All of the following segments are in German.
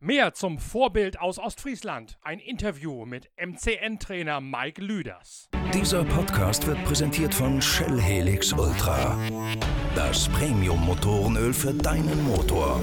Mehr zum Vorbild aus Ostfriesland. Ein Interview mit MCN-Trainer Mike Lüders. Dieser Podcast wird präsentiert von Shell Helix Ultra. Das Premium-Motorenöl für deinen Motor.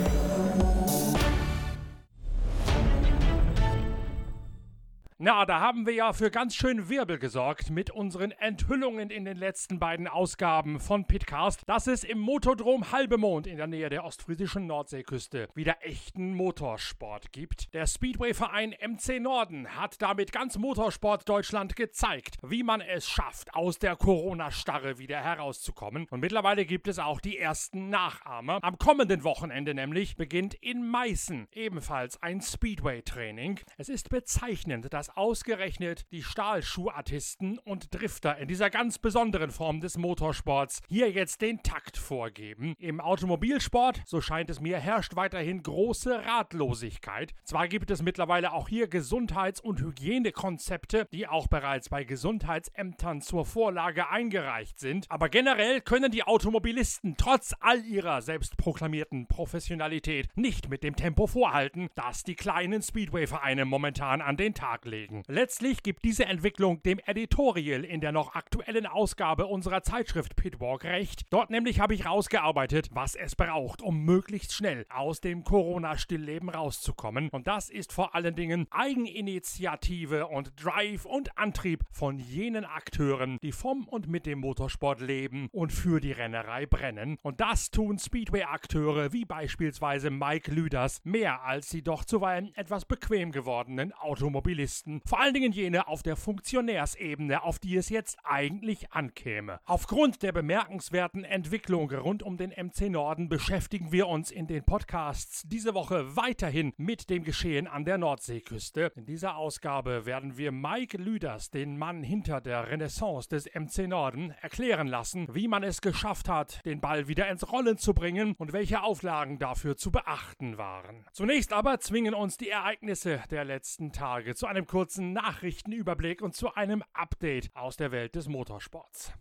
Na, da haben wir ja für ganz schön Wirbel gesorgt mit unseren Enthüllungen in den letzten beiden Ausgaben von Pitcast, dass es im Motodrom Halbemond in der Nähe der ostfriesischen Nordseeküste wieder echten Motorsport gibt. Der Speedway-Verein MC Norden hat damit ganz Motorsport Deutschland gezeigt, wie man es schafft, aus der Corona-Starre wieder herauszukommen. Und mittlerweile gibt es auch die ersten Nachahmer. Am kommenden Wochenende nämlich beginnt in Meißen ebenfalls ein Speedway-Training. Es ist bezeichnend, dass dass ausgerechnet die Stahlschuhartisten und Drifter in dieser ganz besonderen Form des Motorsports hier jetzt den Takt vorgeben. Im Automobilsport, so scheint es mir, herrscht weiterhin große Ratlosigkeit. Zwar gibt es mittlerweile auch hier Gesundheits- und Hygienekonzepte, die auch bereits bei Gesundheitsämtern zur Vorlage eingereicht sind, aber generell können die Automobilisten trotz all ihrer selbstproklamierten Professionalität nicht mit dem Tempo vorhalten, das die kleinen Speedway-Vereine momentan an den Tag legen legen. Letztlich gibt diese Entwicklung dem Editorial in der noch aktuellen Ausgabe unserer Zeitschrift Pitwalk recht. Dort nämlich habe ich rausgearbeitet, was es braucht, um möglichst schnell aus dem Corona-Stillleben rauszukommen. Und das ist vor allen Dingen Eigeninitiative und Drive und Antrieb von jenen Akteuren, die vom und mit dem Motorsport leben und für die Rennerei brennen. Und das tun Speedway-Akteure wie beispielsweise Mike Lüders mehr als die doch zuweilen etwas bequem gewordenen Automobilisten. Journalisten, vor allen Dingen jene auf der Funktionärsebene, auf die es jetzt eigentlich ankäme. Aufgrund der bemerkenswerten Entwicklung rund um den MC Norden beschäftigen wir uns in den Podcasts diese Woche weiterhin mit dem Geschehen an der Nordseeküste. In dieser Ausgabe werden wir Mike Lüders, den Mann hinter der Renaissance des MC Norden, erklären lassen, wie man es geschafft hat, den Ball wieder ins Rollen zu bringen und welche Auflagen dafür zu beachten waren. Zunächst aber zwingen uns die Ereignisse der letzten Tage zu einem kurzen Nachrichtenüberblick und zu einem Update aus der Welt des Motorsports.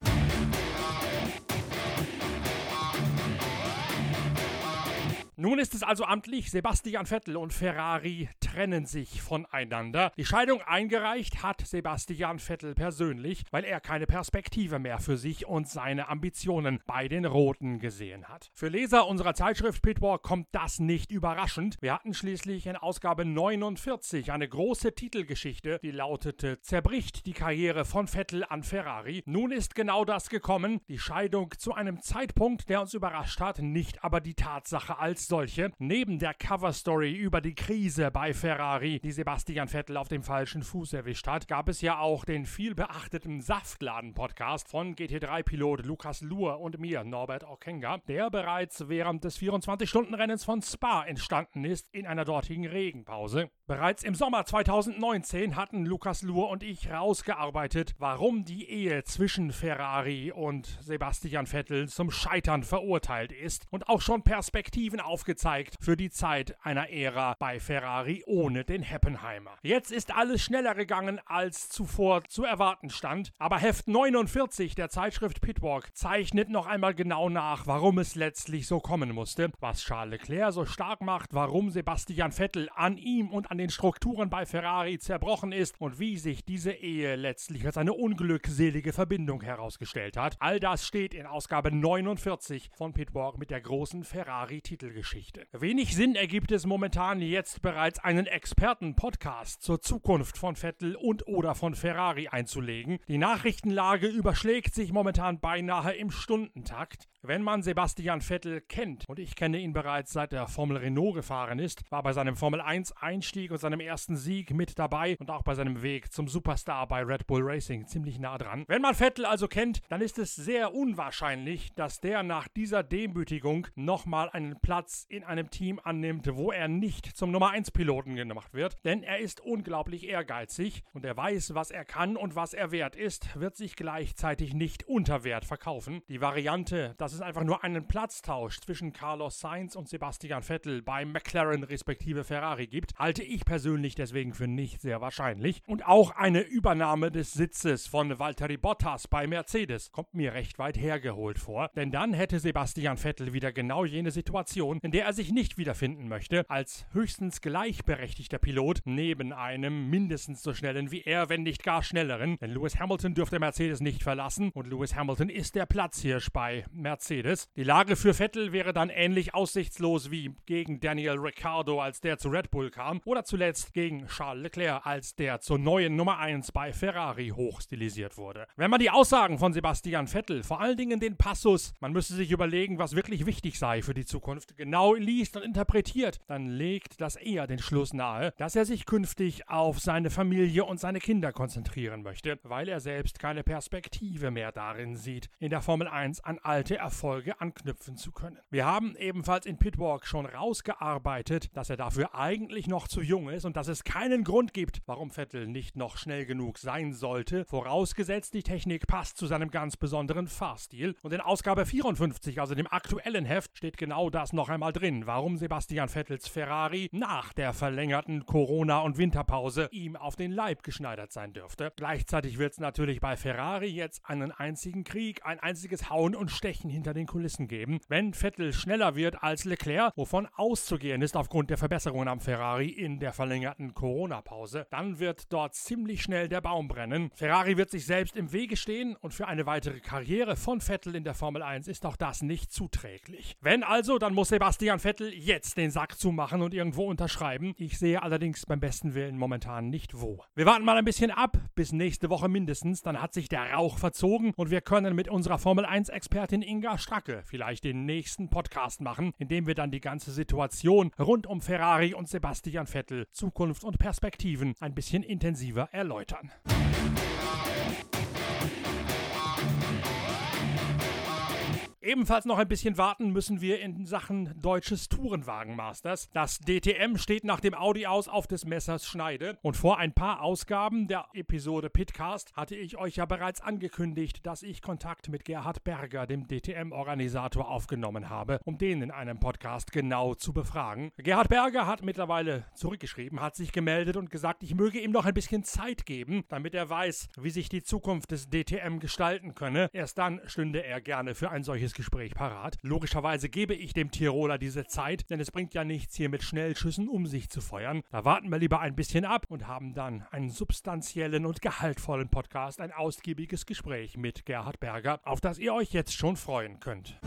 Nun ist es also amtlich, Sebastian Vettel und Ferrari trennen sich voneinander. Die Scheidung eingereicht hat Sebastian Vettel persönlich, weil er keine Perspektive mehr für sich und seine Ambitionen bei den Roten gesehen hat. Für Leser unserer Zeitschrift Pitwalk kommt das nicht überraschend. Wir hatten schließlich in Ausgabe 49 eine große Titelgeschichte, die lautete Zerbricht die Karriere von Vettel an Ferrari. Nun ist genau das gekommen, die Scheidung zu einem Zeitpunkt, der uns überrascht hat, nicht aber die Tatsache als solche. Neben der Coverstory über die Krise bei Ferrari, die Sebastian Vettel auf dem falschen Fuß erwischt hat, gab es ja auch den viel beachteten Saftladen-Podcast von GT3-Pilot Lukas Luhr und mir, Norbert Okenga, der bereits während des 24-Stunden-Rennens von Spa entstanden ist in einer dortigen Regenpause. Bereits im Sommer 2019 hatten Lukas Luhr und ich rausgearbeitet, warum die Ehe zwischen Ferrari und Sebastian Vettel zum Scheitern verurteilt ist und auch schon Perspektiven aufgezeigt für die Zeit einer Ära bei Ferrari ohne den Heppenheimer. Jetzt ist alles schneller gegangen als zuvor zu erwarten stand, aber Heft 49 der Zeitschrift Pitwalk zeichnet noch einmal genau nach, warum es letztlich so kommen musste, was Charles Leclerc so stark macht, warum Sebastian Vettel an ihm und an an den Strukturen bei Ferrari zerbrochen ist und wie sich diese Ehe letztlich als eine unglückselige Verbindung herausgestellt hat. All das steht in Ausgabe 49 von Pitwalk mit der großen Ferrari-Titelgeschichte. Wenig Sinn ergibt es momentan jetzt bereits einen Experten-Podcast zur Zukunft von Vettel und oder von Ferrari einzulegen. Die Nachrichtenlage überschlägt sich momentan beinahe im Stundentakt. Wenn man Sebastian Vettel kennt, und ich kenne ihn bereits seit der Formel Renault gefahren ist, war bei seinem Formel 1 Einstieg und seinem ersten Sieg mit dabei und auch bei seinem Weg zum Superstar bei Red Bull Racing ziemlich nah dran. Wenn man Vettel also kennt, dann ist es sehr unwahrscheinlich, dass der nach dieser Demütigung nochmal einen Platz in einem Team annimmt, wo er nicht zum Nummer 1 Piloten gemacht wird, denn er ist unglaublich ehrgeizig und er weiß, was er kann und was er wert ist, wird sich gleichzeitig nicht unter Wert verkaufen. Die Variante, dass es einfach nur einen Platztausch zwischen Carlos Sainz und Sebastian Vettel bei McLaren respektive Ferrari gibt, halte ich persönlich deswegen für nicht sehr wahrscheinlich. Und auch eine Übernahme des Sitzes von Valtteri Bottas bei Mercedes kommt mir recht weit hergeholt vor, denn dann hätte Sebastian Vettel wieder genau jene Situation, in der er sich nicht wiederfinden möchte, als höchstens gleichberechtigter Pilot neben einem mindestens so schnellen wie er, wenn nicht gar schnelleren. Denn Lewis Hamilton dürfte Mercedes nicht verlassen und Lewis Hamilton ist der Platzhirsch bei Mercedes. Die Lage für Vettel wäre dann ähnlich aussichtslos wie gegen Daniel Ricciardo, als der zu Red Bull kam, oder zuletzt gegen Charles Leclerc, als der zur neuen Nummer 1 bei Ferrari hochstilisiert wurde. Wenn man die Aussagen von Sebastian Vettel, vor allen Dingen den Passus, man müsse sich überlegen, was wirklich wichtig sei für die Zukunft, genau liest und interpretiert, dann legt das eher den Schluss nahe, dass er sich künftig auf seine Familie und seine Kinder konzentrieren möchte, weil er selbst keine Perspektive mehr darin sieht, in der Formel 1 an alte Erfolge anknüpfen zu können. Wir haben ebenfalls in Pitwalk schon rausgearbeitet, dass er dafür eigentlich noch zu jung ist und dass es keinen Grund gibt, warum Vettel nicht noch schnell genug sein sollte, vorausgesetzt die Technik passt zu seinem ganz besonderen Fahrstil. Und in Ausgabe 54, also dem aktuellen Heft, steht genau das noch einmal drin, warum Sebastian Vettels Ferrari nach der verlängerten Corona- und Winterpause ihm auf den Leib geschneidert sein dürfte. Gleichzeitig wird es natürlich bei Ferrari jetzt einen einzigen Krieg, ein einziges Hauen und Stechen hinter den Kulissen geben. Wenn Vettel schneller wird als Leclerc, wovon auszugehen ist aufgrund der Verbesserungen am Ferrari in der verlängerten Corona-Pause, dann wird dort ziemlich schnell der Baum brennen. Ferrari wird sich selbst im Wege stehen und für eine weitere Karriere von Vettel in der Formel 1 ist auch das nicht zuträglich. Wenn also, dann muss Sebastian Vettel jetzt den Sack zumachen und irgendwo unterschreiben. Ich sehe allerdings beim besten Willen momentan nicht wo. Wir warten mal ein bisschen ab, bis nächste Woche mindestens, dann hat sich der Rauch verzogen und wir können mit unserer Formel 1 Expertin Inga Stracke vielleicht den nächsten Podcast machen, in dem wir dann die ganze Situation rund um Ferrari und Sebastian Vettel, Zukunft und Perspektiven ein bisschen intensiver erläutern. Ebenfalls noch ein bisschen warten müssen wir in Sachen deutsches Tourenwagenmasters. Das DTM steht nach dem Audi aus auf des Messers Schneide. Und vor ein paar Ausgaben der Episode Pitcast hatte ich euch ja bereits angekündigt, dass ich Kontakt mit Gerhard Berger, dem DTM-Organisator, aufgenommen habe, um den in einem Podcast genau zu befragen. Gerhard Berger hat mittlerweile zurückgeschrieben, hat sich gemeldet und gesagt, ich möge ihm noch ein bisschen Zeit geben, damit er weiß, wie sich die Zukunft des DTM gestalten könne. Erst dann stünde er gerne für ein solches Gespräch parat. Logischerweise gebe ich dem Tiroler diese Zeit, denn es bringt ja nichts, hier mit Schnellschüssen um sich zu feuern. Da warten wir lieber ein bisschen ab und haben dann einen substanziellen und gehaltvollen Podcast, ein ausgiebiges Gespräch mit Gerhard Berger, auf das ihr euch jetzt schon freuen könnt.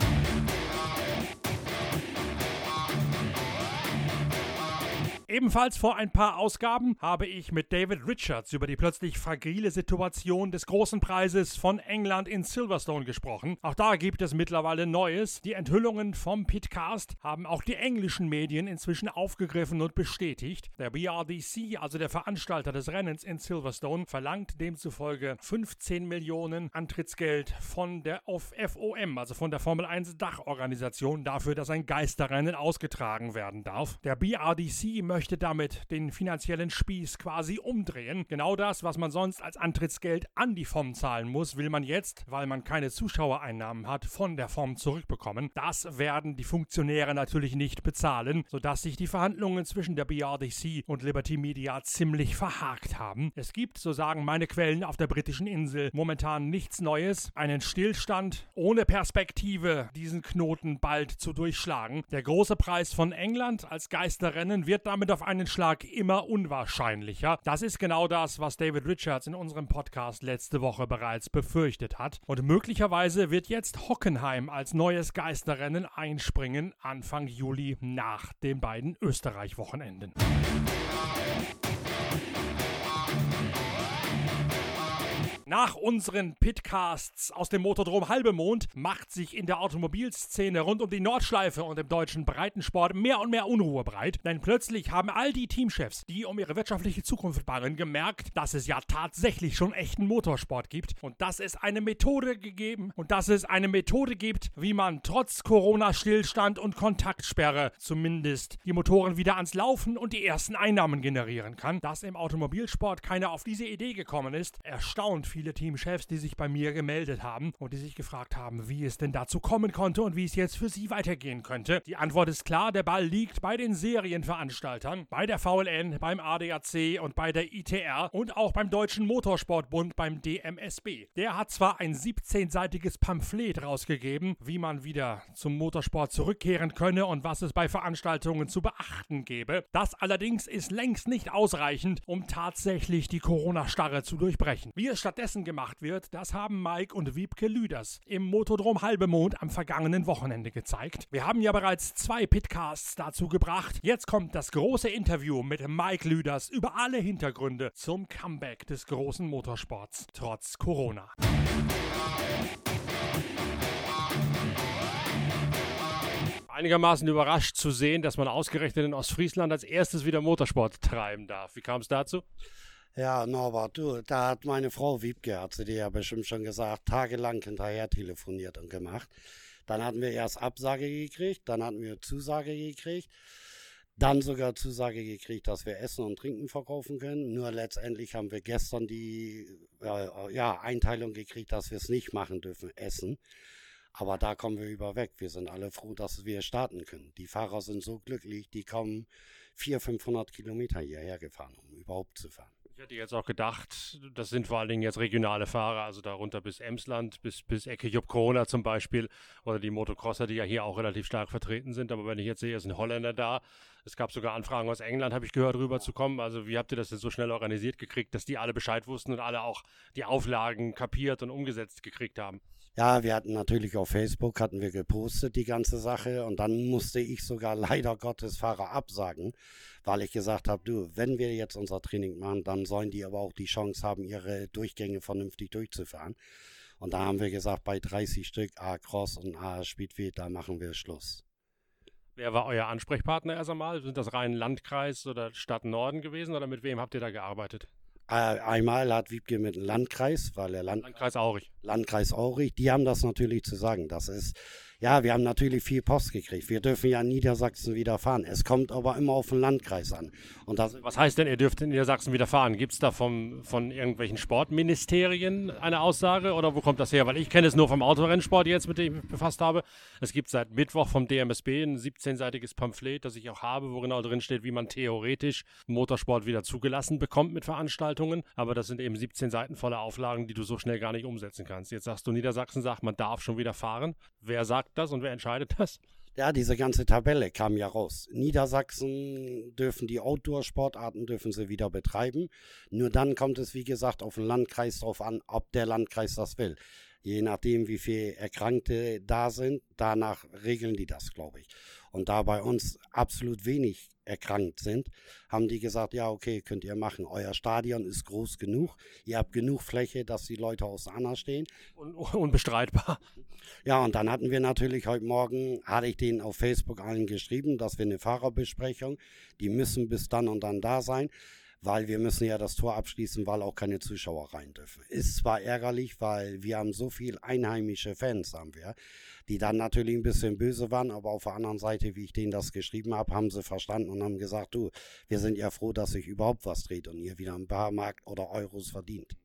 Ebenfalls vor ein paar Ausgaben habe ich mit David Richards über die plötzlich fragile Situation des großen Preises von England in Silverstone gesprochen. Auch da gibt es mittlerweile Neues. Die Enthüllungen vom Pitcast haben auch die englischen Medien inzwischen aufgegriffen und bestätigt. Der BRDC, also der Veranstalter des Rennens in Silverstone, verlangt demzufolge 15 Millionen Antrittsgeld von der FOM, also von der Formel 1 Dachorganisation, dafür, dass ein Geisterrennen ausgetragen werden darf. Der BRDC möchte möchte damit den finanziellen Spieß quasi umdrehen. Genau das, was man sonst als Antrittsgeld an die FOM zahlen muss, will man jetzt, weil man keine Zuschauereinnahmen hat, von der FOM zurückbekommen. Das werden die Funktionäre natürlich nicht bezahlen, sodass sich die Verhandlungen zwischen der BRDC und Liberty Media ziemlich verhakt haben. Es gibt, so sagen meine Quellen auf der britischen Insel, momentan nichts Neues, einen Stillstand ohne Perspektive, diesen Knoten bald zu durchschlagen. Der große Preis von England als Geisterrennen wird damit auf einen Schlag immer unwahrscheinlicher. Das ist genau das, was David Richards in unserem Podcast letzte Woche bereits befürchtet hat. Und möglicherweise wird jetzt Hockenheim als neues Geisterrennen einspringen Anfang Juli nach den beiden Österreich-Wochenenden. Nach unseren Pitcasts aus dem Motordrom Halbemond macht sich in der Automobilszene rund um die Nordschleife und im deutschen Breitensport mehr und mehr Unruhe breit, denn plötzlich haben all die Teamchefs, die um ihre wirtschaftliche Zukunft bangen, gemerkt, dass es ja tatsächlich schon echten Motorsport gibt und dass es eine Methode gegeben und dass es eine Methode gibt, wie man trotz Corona-Stillstand und Kontaktsperre zumindest die Motoren wieder ans Laufen und die ersten Einnahmen generieren kann. Dass im Automobilsport keiner auf diese Idee gekommen ist, erstaunt viele viele Teamchefs, die sich bei mir gemeldet haben und die sich gefragt haben, wie es denn dazu kommen konnte und wie es jetzt für sie weitergehen könnte. Die Antwort ist klar, der Ball liegt bei den Serienveranstaltern, bei der VLN, beim ADAC und bei der ITR und auch beim Deutschen Motorsportbund, beim DMSB. Der hat zwar ein 17-seitiges Pamphlet rausgegeben, wie man wieder zum Motorsport zurückkehren könne und was es bei Veranstaltungen zu beachten gäbe. Das allerdings ist längst nicht ausreichend, um tatsächlich die Corona-Starre zu durchbrechen. Wie es stattdessen gemacht wird, das haben Mike und Wiebke Lüders im Motodrom Halbemond am vergangenen Wochenende gezeigt. Wir haben ja bereits zwei Pitcasts dazu gebracht. Jetzt kommt das große Interview mit Mike Lüders über alle Hintergründe zum Comeback des großen Motorsports trotz Corona. einigermaßen überrascht zu sehen, dass man ausgerechnet in Ostfriesland als erstes wieder Motorsport treiben darf. Wie kam es dazu? Ja, Norbert, du, da hat meine Frau Wiebke, hat sie dir ja bestimmt schon gesagt, tagelang hinterher telefoniert und gemacht. Dann hatten wir erst Absage gekriegt, dann hatten wir Zusage gekriegt, dann sogar Zusage gekriegt, dass wir Essen und Trinken verkaufen können. Nur letztendlich haben wir gestern die äh, ja, Einteilung gekriegt, dass wir es nicht machen dürfen, Essen. Aber da kommen wir über weg. Wir sind alle froh, dass wir starten können. Die Fahrer sind so glücklich, die kommen 400, 500 Kilometer hierher gefahren, um überhaupt zu fahren. Ich hätte jetzt auch gedacht, das sind vor allen Dingen jetzt regionale Fahrer, also darunter bis Emsland, bis, bis Ecke Jupp Corona zum Beispiel oder die Motocrosser, die ja hier auch relativ stark vertreten sind. Aber wenn ich jetzt sehe, es sind Holländer da. Es gab sogar Anfragen aus England, habe ich gehört, rüberzukommen. Also wie habt ihr das denn so schnell organisiert gekriegt, dass die alle Bescheid wussten und alle auch die Auflagen kapiert und umgesetzt gekriegt haben? Ja, wir hatten natürlich auf Facebook, hatten wir gepostet die ganze Sache und dann musste ich sogar leider Gottes Fahrer absagen, weil ich gesagt habe, du, wenn wir jetzt unser Training machen, dann sollen die aber auch die Chance haben, ihre Durchgänge vernünftig durchzufahren. Und da haben wir gesagt, bei 30 Stück A Cross und A Speedway, da machen wir Schluss. Wer war euer Ansprechpartner erst einmal? Sind das rein Landkreis oder Stadt Norden gewesen oder mit wem habt ihr da gearbeitet? Äh, einmal hat Wiebke mit dem Landkreis, weil der Land Landkreis Aurich. Landkreis Aurich, die haben das natürlich zu sagen. Das ist ja, wir haben natürlich viel Post gekriegt. Wir dürfen ja in Niedersachsen wieder fahren. Es kommt aber immer auf den Landkreis an. Und das Was heißt denn, ihr dürft in Niedersachsen wieder fahren? Gibt es da vom, von irgendwelchen Sportministerien eine Aussage oder wo kommt das her? Weil ich kenne es nur vom Autorennsport jetzt, mit dem ich mich befasst habe. Es gibt seit Mittwoch vom DMSB ein 17-seitiges Pamphlet, das ich auch habe, wo genau drin steht, wie man theoretisch Motorsport wieder zugelassen bekommt mit Veranstaltungen. Aber das sind eben 17 Seiten voller Auflagen, die du so schnell gar nicht umsetzen kannst. Jetzt sagst du, Niedersachsen sagt, man darf schon wieder fahren. Wer sagt sagt das und wer entscheidet das? Ja, diese ganze Tabelle kam ja raus. Niedersachsen dürfen die Outdoor-Sportarten dürfen sie wieder betreiben. Nur dann kommt es, wie gesagt, auf den Landkreis drauf an, ob der Landkreis das will. Je nachdem, wie viele Erkrankte da sind, danach regeln die das, glaube ich. Und da bei uns absolut wenig erkrankt sind, haben die gesagt, ja, okay, könnt ihr machen. Euer Stadion ist groß genug. Ihr habt genug Fläche, dass die Leute auseinander stehen. Un unbestreitbar. Ja, und dann hatten wir natürlich heute Morgen, hatte ich denen auf Facebook allen geschrieben, dass wir eine Fahrerbesprechung, die müssen bis dann und dann da sein weil wir müssen ja das Tor abschließen, weil auch keine Zuschauer rein dürfen. Ist zwar ärgerlich, weil wir haben so viel einheimische Fans, haben wir, die dann natürlich ein bisschen böse waren, aber auf der anderen Seite, wie ich denen das geschrieben habe, haben sie verstanden und haben gesagt, du, wir sind ja froh, dass sich überhaupt was dreht und ihr wieder ein paar Mark oder Euros verdient.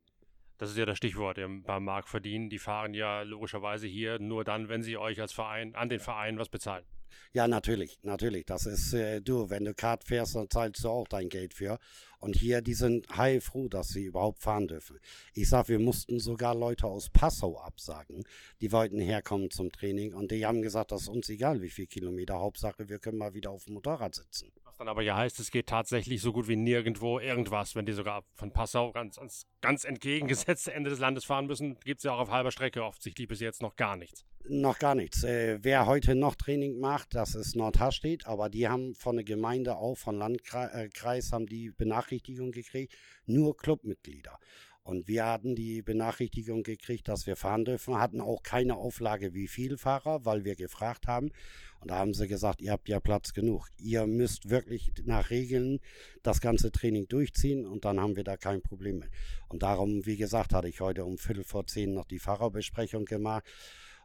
Das ist ja das Stichwort, beim Mark verdienen. Die fahren ja logischerweise hier nur dann, wenn sie euch als Verein, an den Verein was bezahlen. Ja, natürlich, natürlich. Das ist äh, du, wenn du Kart fährst, dann zahlst du auch dein Geld für. Und hier, die sind heilfroh, dass sie überhaupt fahren dürfen. Ich sag, wir mussten sogar Leute aus Passau absagen, die wollten herkommen zum Training und die haben gesagt, das ist uns egal, wie viel Kilometer. Hauptsache, wir können mal wieder auf dem Motorrad sitzen. Dann aber ja heißt, es geht tatsächlich so gut wie nirgendwo irgendwas. Wenn die sogar von Passau ganz ans ganz entgegengesetzte Ende des Landes fahren müssen, gibt es ja auch auf halber Strecke offensichtlich bis jetzt noch gar nichts. Noch gar nichts. Äh, wer heute noch Training macht, das ist Nordhastedt, aber die haben von der Gemeinde auch, von Landkreis, haben die Benachrichtigung gekriegt, nur Clubmitglieder. Und wir hatten die Benachrichtigung gekriegt, dass wir fahren dürfen, hatten auch keine Auflage, wie viele Fahrer, weil wir gefragt haben. Und da haben sie gesagt, ihr habt ja Platz genug. Ihr müsst wirklich nach Regeln das ganze Training durchziehen und dann haben wir da kein Problem mehr. Und darum, wie gesagt, hatte ich heute um Viertel vor zehn noch die Fahrerbesprechung gemacht.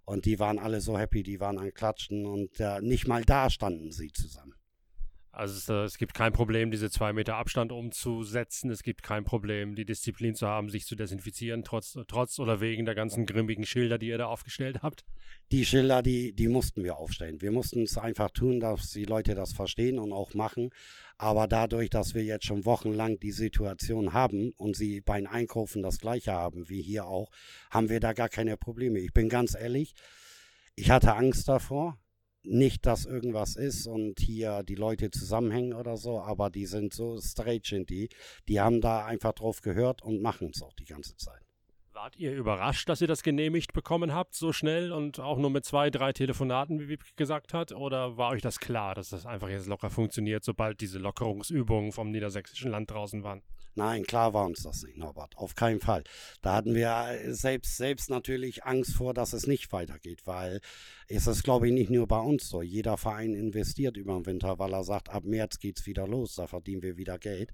Und die waren alle so happy, die waren an Klatschen und äh, nicht mal da standen sie zusammen. Also es, äh, es, gibt kein Problem, diese zwei Meter Abstand umzusetzen. Es gibt kein Problem, die Disziplin zu haben, sich zu desinfizieren, trotz, trotz oder wegen der ganzen grimmigen Schilder, die ihr da aufgestellt habt. Die Schilder, die, die mussten wir aufstellen. Wir mussten es einfach tun, dass die Leute das verstehen und auch machen. Aber dadurch, dass wir jetzt schon wochenlang die Situation haben und sie beim Einkaufen das gleiche haben wie hier auch, haben wir da gar keine Probleme. Ich bin ganz ehrlich, ich hatte Angst davor nicht, dass irgendwas ist und hier die Leute zusammenhängen oder so, aber die sind so straight sind die. Die haben da einfach drauf gehört und machen es auch die ganze Zeit. Wart ihr überrascht, dass ihr das genehmigt bekommen habt, so schnell und auch nur mit zwei, drei Telefonaten, wie Wiebke gesagt hat? Oder war euch das klar, dass das einfach jetzt locker funktioniert, sobald diese Lockerungsübungen vom niedersächsischen Land draußen waren? Nein, klar war uns das nicht, Norbert. Auf keinen Fall. Da hatten wir selbst, selbst natürlich Angst vor, dass es nicht weitergeht, weil es ist, glaube ich, nicht nur bei uns so. Jeder Verein investiert über den Winter, weil er sagt, ab März geht es wieder los, da verdienen wir wieder Geld.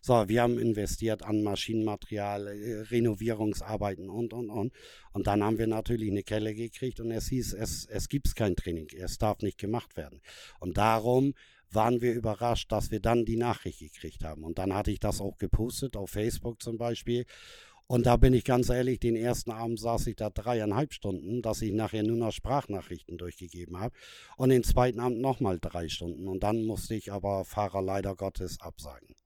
So, wir haben investiert an Maschinenmaterial, äh, Renovierungsarbeiten und, und, und. Und dann haben wir natürlich eine Kelle gekriegt und es hieß, es, es gibt kein Training, es darf nicht gemacht werden. Und darum waren wir überrascht, dass wir dann die Nachricht gekriegt haben. Und dann hatte ich das auch gepostet, auf Facebook zum Beispiel. Und da bin ich ganz ehrlich, den ersten Abend saß ich da dreieinhalb Stunden, dass ich nachher nur noch Sprachnachrichten durchgegeben habe. Und den zweiten Abend nochmal drei Stunden. Und dann musste ich aber Fahrer leider Gottes absagen.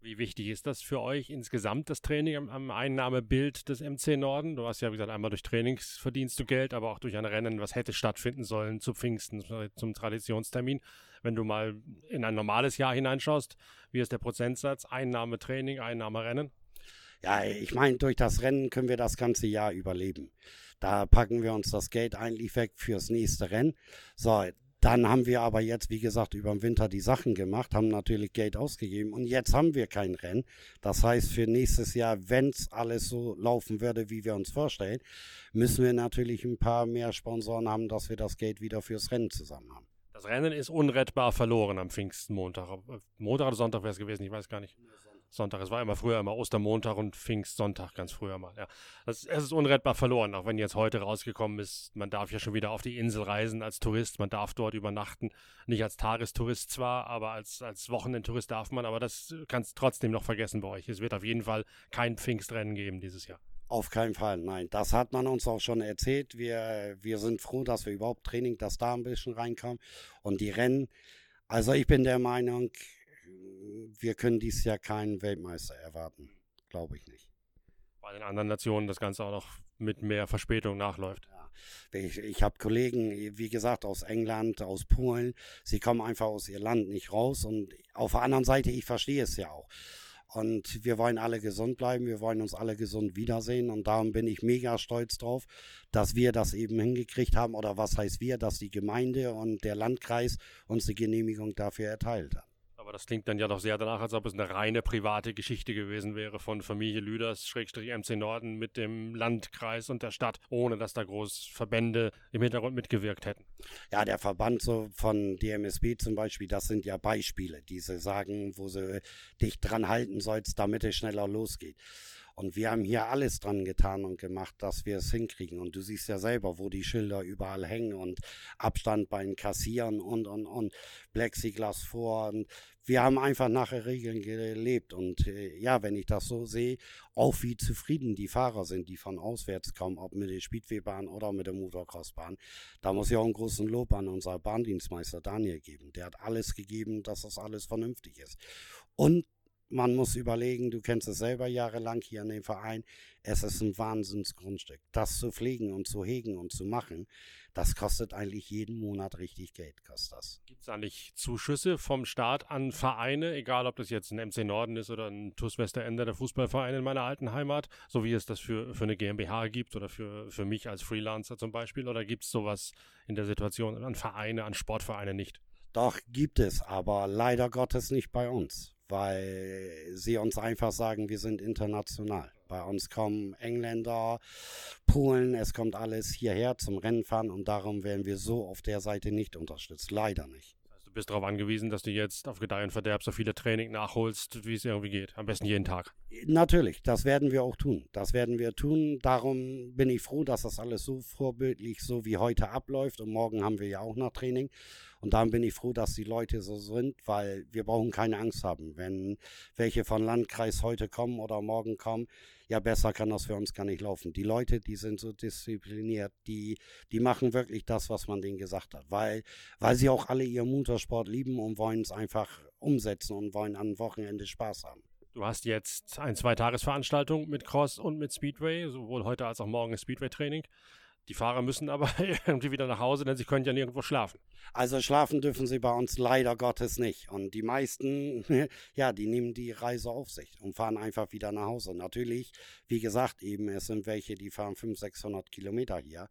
Wie wichtig ist das für euch insgesamt, das Training am, Einnahmebild des MC Norden? Du hast ja, wie gesagt, einmal durch Trainings verdienst du Geld, aber auch durch ein Rennen, was hätte stattfinden sollen zu Pfingsten, zum Traditionstermin. Wenn du mal in ein normales Jahr hineinschaust, wie ist der Prozentsatz? Einnahme Training, Einnahme Rennen? Ja, ich meine, durch das Rennen können wir das ganze Jahr überleben. Da packen wir uns das Geld eigentlich weg fürs nächste Rennen. So, dann haben wir aber jetzt, wie gesagt, über den Winter die Sachen gemacht, haben natürlich Geld ausgegeben und jetzt haben wir kein Rennen. Das heißt, für nächstes Jahr, wenn es alles so laufen würde, wie wir uns vorstellen, müssen wir natürlich ein paar mehr Sponsoren haben, dass wir das Geld wieder fürs Rennen zusammen haben. Das Rennen ist unrettbar verloren am Pfingstmontag. Montag oder Sonntag wäre es gewesen, ich weiß gar nicht. Sonntag. Es war immer früher immer Ostermontag und Pfingstsonntag ganz früher mal. Ja. Das, es ist unrettbar verloren, auch wenn jetzt heute rausgekommen ist, man darf ja schon wieder auf die Insel reisen als Tourist, man darf dort übernachten. Nicht als Tagestourist zwar, aber als, als Wochenendtourist darf man, aber das kannst trotzdem noch vergessen bei euch. Es wird auf jeden Fall kein Pfingstrennen geben dieses Jahr. Auf keinen Fall, nein. Das hat man uns auch schon erzählt. Wir, wir sind froh, dass wir überhaupt Training, dass da ein bisschen reinkommen. Und die Rennen, also ich bin der Meinung, wir können dieses Jahr keinen Weltmeister erwarten. Glaube ich nicht. Bei den anderen Nationen das Ganze auch noch mit mehr Verspätung nachläuft. Ja. Ich, ich habe Kollegen, wie gesagt, aus England, aus Polen. Sie kommen einfach aus ihr Land nicht raus. Und auf der anderen Seite, ich verstehe es ja auch. Und wir wollen alle gesund bleiben, wir wollen uns alle gesund wiedersehen. Und darum bin ich mega stolz drauf, dass wir das eben hingekriegt haben. Oder was heißt wir, dass die Gemeinde und der Landkreis uns die Genehmigung dafür erteilt haben. Das klingt dann ja doch sehr danach, als ob es eine reine private Geschichte gewesen wäre von Familie Lüders, Schrägstrich MC Norden mit dem Landkreis und der Stadt, ohne dass da groß Verbände im Hintergrund mitgewirkt hätten. Ja, der Verband so von DMSB zum Beispiel, das sind ja Beispiele, die sie sagen, wo sie dich dran halten sollst, damit es schneller losgeht. Und wir haben hier alles dran getan und gemacht, dass wir es hinkriegen. Und du siehst ja selber, wo die Schilder überall hängen und Abstand beim Kassieren und, und, und Plexiglas vor. Und wir haben einfach nach Regeln gelebt. Und äh, ja, wenn ich das so sehe, auch wie zufrieden die Fahrer sind, die von auswärts kommen, ob mit der Speedwaybahn oder mit der Motocrossbahn, da muss ich auch einen großen Lob an unser Bahndienstmeister Daniel geben. Der hat alles gegeben, dass das alles vernünftig ist. Und man muss überlegen, du kennst es selber jahrelang hier in dem Verein, es ist ein Wahnsinnsgrundstück. Das zu pflegen und zu hegen und zu machen, das kostet eigentlich jeden Monat richtig Geld, kostet das. Gibt es eigentlich Zuschüsse vom Staat an Vereine, egal ob das jetzt ein MC Norden ist oder ein TuS Westerende, der Fußballverein in meiner alten Heimat, so wie es das für, für eine GmbH gibt oder für, für mich als Freelancer zum Beispiel, oder gibt es sowas in der Situation an Vereine, an Sportvereine nicht? Doch, gibt es, aber leider Gottes nicht bei uns weil sie uns einfach sagen, wir sind international. Bei uns kommen Engländer, Polen, es kommt alles hierher zum Rennfahren und darum werden wir so auf der Seite nicht unterstützt. Leider nicht. Du bist darauf angewiesen, dass du jetzt auf Gedeih und Verderb so viele Training nachholst, wie es irgendwie geht. Am besten jeden Tag. Natürlich, das werden wir auch tun. Das werden wir tun. Darum bin ich froh, dass das alles so vorbildlich, so wie heute abläuft. Und morgen haben wir ja auch noch Training. Und dann bin ich froh, dass die Leute so sind, weil wir brauchen keine Angst haben. Wenn welche von Landkreis heute kommen oder morgen kommen, ja, besser kann das für uns gar nicht laufen. Die Leute, die sind so diszipliniert, die, die machen wirklich das, was man denen gesagt hat, weil, weil sie auch alle ihren Motorsport lieben und wollen es einfach umsetzen und wollen am Wochenende Spaß haben. Du hast jetzt ein Zweitagesveranstaltung mit Cross und mit Speedway, sowohl heute als auch morgen Speedway-Training. Die Fahrer müssen aber irgendwie wieder nach Hause, denn sie können ja nirgendwo schlafen. Also schlafen dürfen sie bei uns leider Gottes nicht. Und die meisten, ja, die nehmen die Reise auf sich und fahren einfach wieder nach Hause. Natürlich, wie gesagt, eben, es sind welche, die fahren 500, 600 Kilometer hier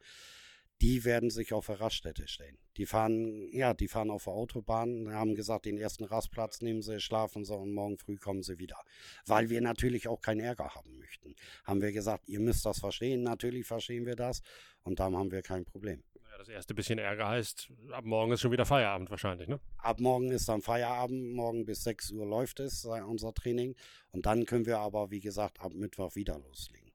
die werden sich auf der Raststätte stellen. Die fahren, ja, die fahren auf der Autobahn, haben gesagt, den ersten Rastplatz nehmen sie, schlafen sie und morgen früh kommen sie wieder. Weil wir natürlich auch keinen Ärger haben möchten. Haben wir gesagt, ihr müsst das verstehen, natürlich verstehen wir das und dann haben wir kein Problem. Ja, das erste bisschen Ärger heißt, ab morgen ist schon wieder Feierabend wahrscheinlich, ne? Ab morgen ist dann Feierabend, morgen bis 6 Uhr läuft es, äh, unser Training. Und dann können wir aber, wie gesagt, ab Mittwoch wieder loslegen.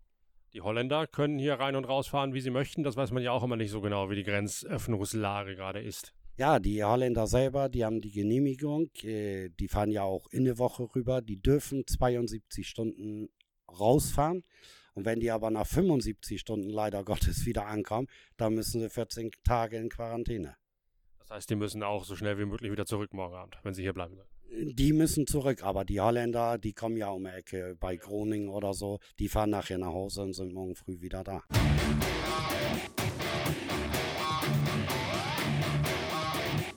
Die Holländer können hier rein und rausfahren, wie sie möchten. Das weiß man ja auch immer nicht so genau, wie die Grenzöffnungslage gerade ist. Ja, die Holländer selber, die haben die Genehmigung. Äh, die fahren ja auch in eine Woche rüber. Die dürfen 72 Stunden rausfahren. Und wenn die aber nach 75 Stunden leider Gottes wieder ankommen, dann müssen sie 14 Tage in Quarantäne. Das heißt, die müssen auch so schnell wie möglich wieder zurück morgen Abend, wenn sie hier bleiben sollen. Die müssen zurück, aber die Holländer, die kommen ja um die Ecke bei Groningen oder so. Die fahren nachher nach Hause und sind morgen früh wieder da.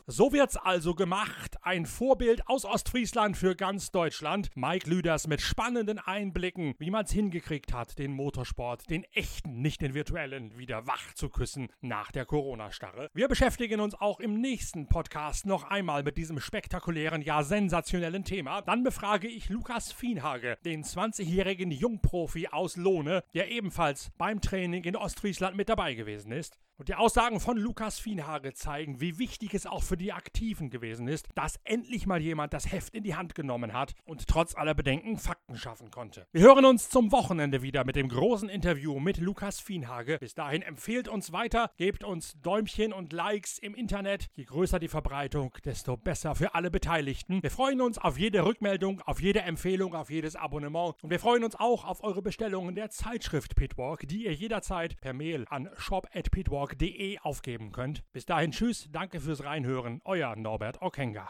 So wird's also gemacht. Ein Vorbild aus Ostfriesland für ganz Deutschland. Mike Lüders mit spannenden Einblicken, wie man's hingekriegt hat, den Motorsport, den echten, nicht den virtuellen, wieder wach zu küssen nach der Corona-Starre. Wir beschäftigen uns auch im nächsten Podcast noch einmal mit diesem spektakulären, ja sensationellen Thema. Dann befrage ich Lukas Fienhage, den 20-jährigen Jungprofi aus Lohne, der ebenfalls beim Training in Ostfriesland mit dabei gewesen ist. Und die Aussagen von Lukas Fienhage zeigen, wie wichtig es auch für die Aktiven gewesen ist, dass endlich mal jemand das Heft in die Hand genommen hat und trotz aller Bedenken Fakten schaffen konnte. Wir hören uns zum Wochenende wieder mit dem großen Interview mit Lukas Fienhage. Bis dahin empfehlt uns weiter, gebt uns Däumchen und Likes im Internet. Je größer die Verbreitung, desto besser für alle Beteiligten. Wir freuen uns auf jede Rückmeldung, auf jede Empfehlung, auf jedes Abonnement und wir freuen uns auch auf eure Bestellungen der Zeitschrift Pitwalk, die ihr jederzeit per Mail an shop@pitwalk talk.de aufgeben könnt. Bis dahin, tschüss, danke fürs Reinhören, euer Norbert Okenga.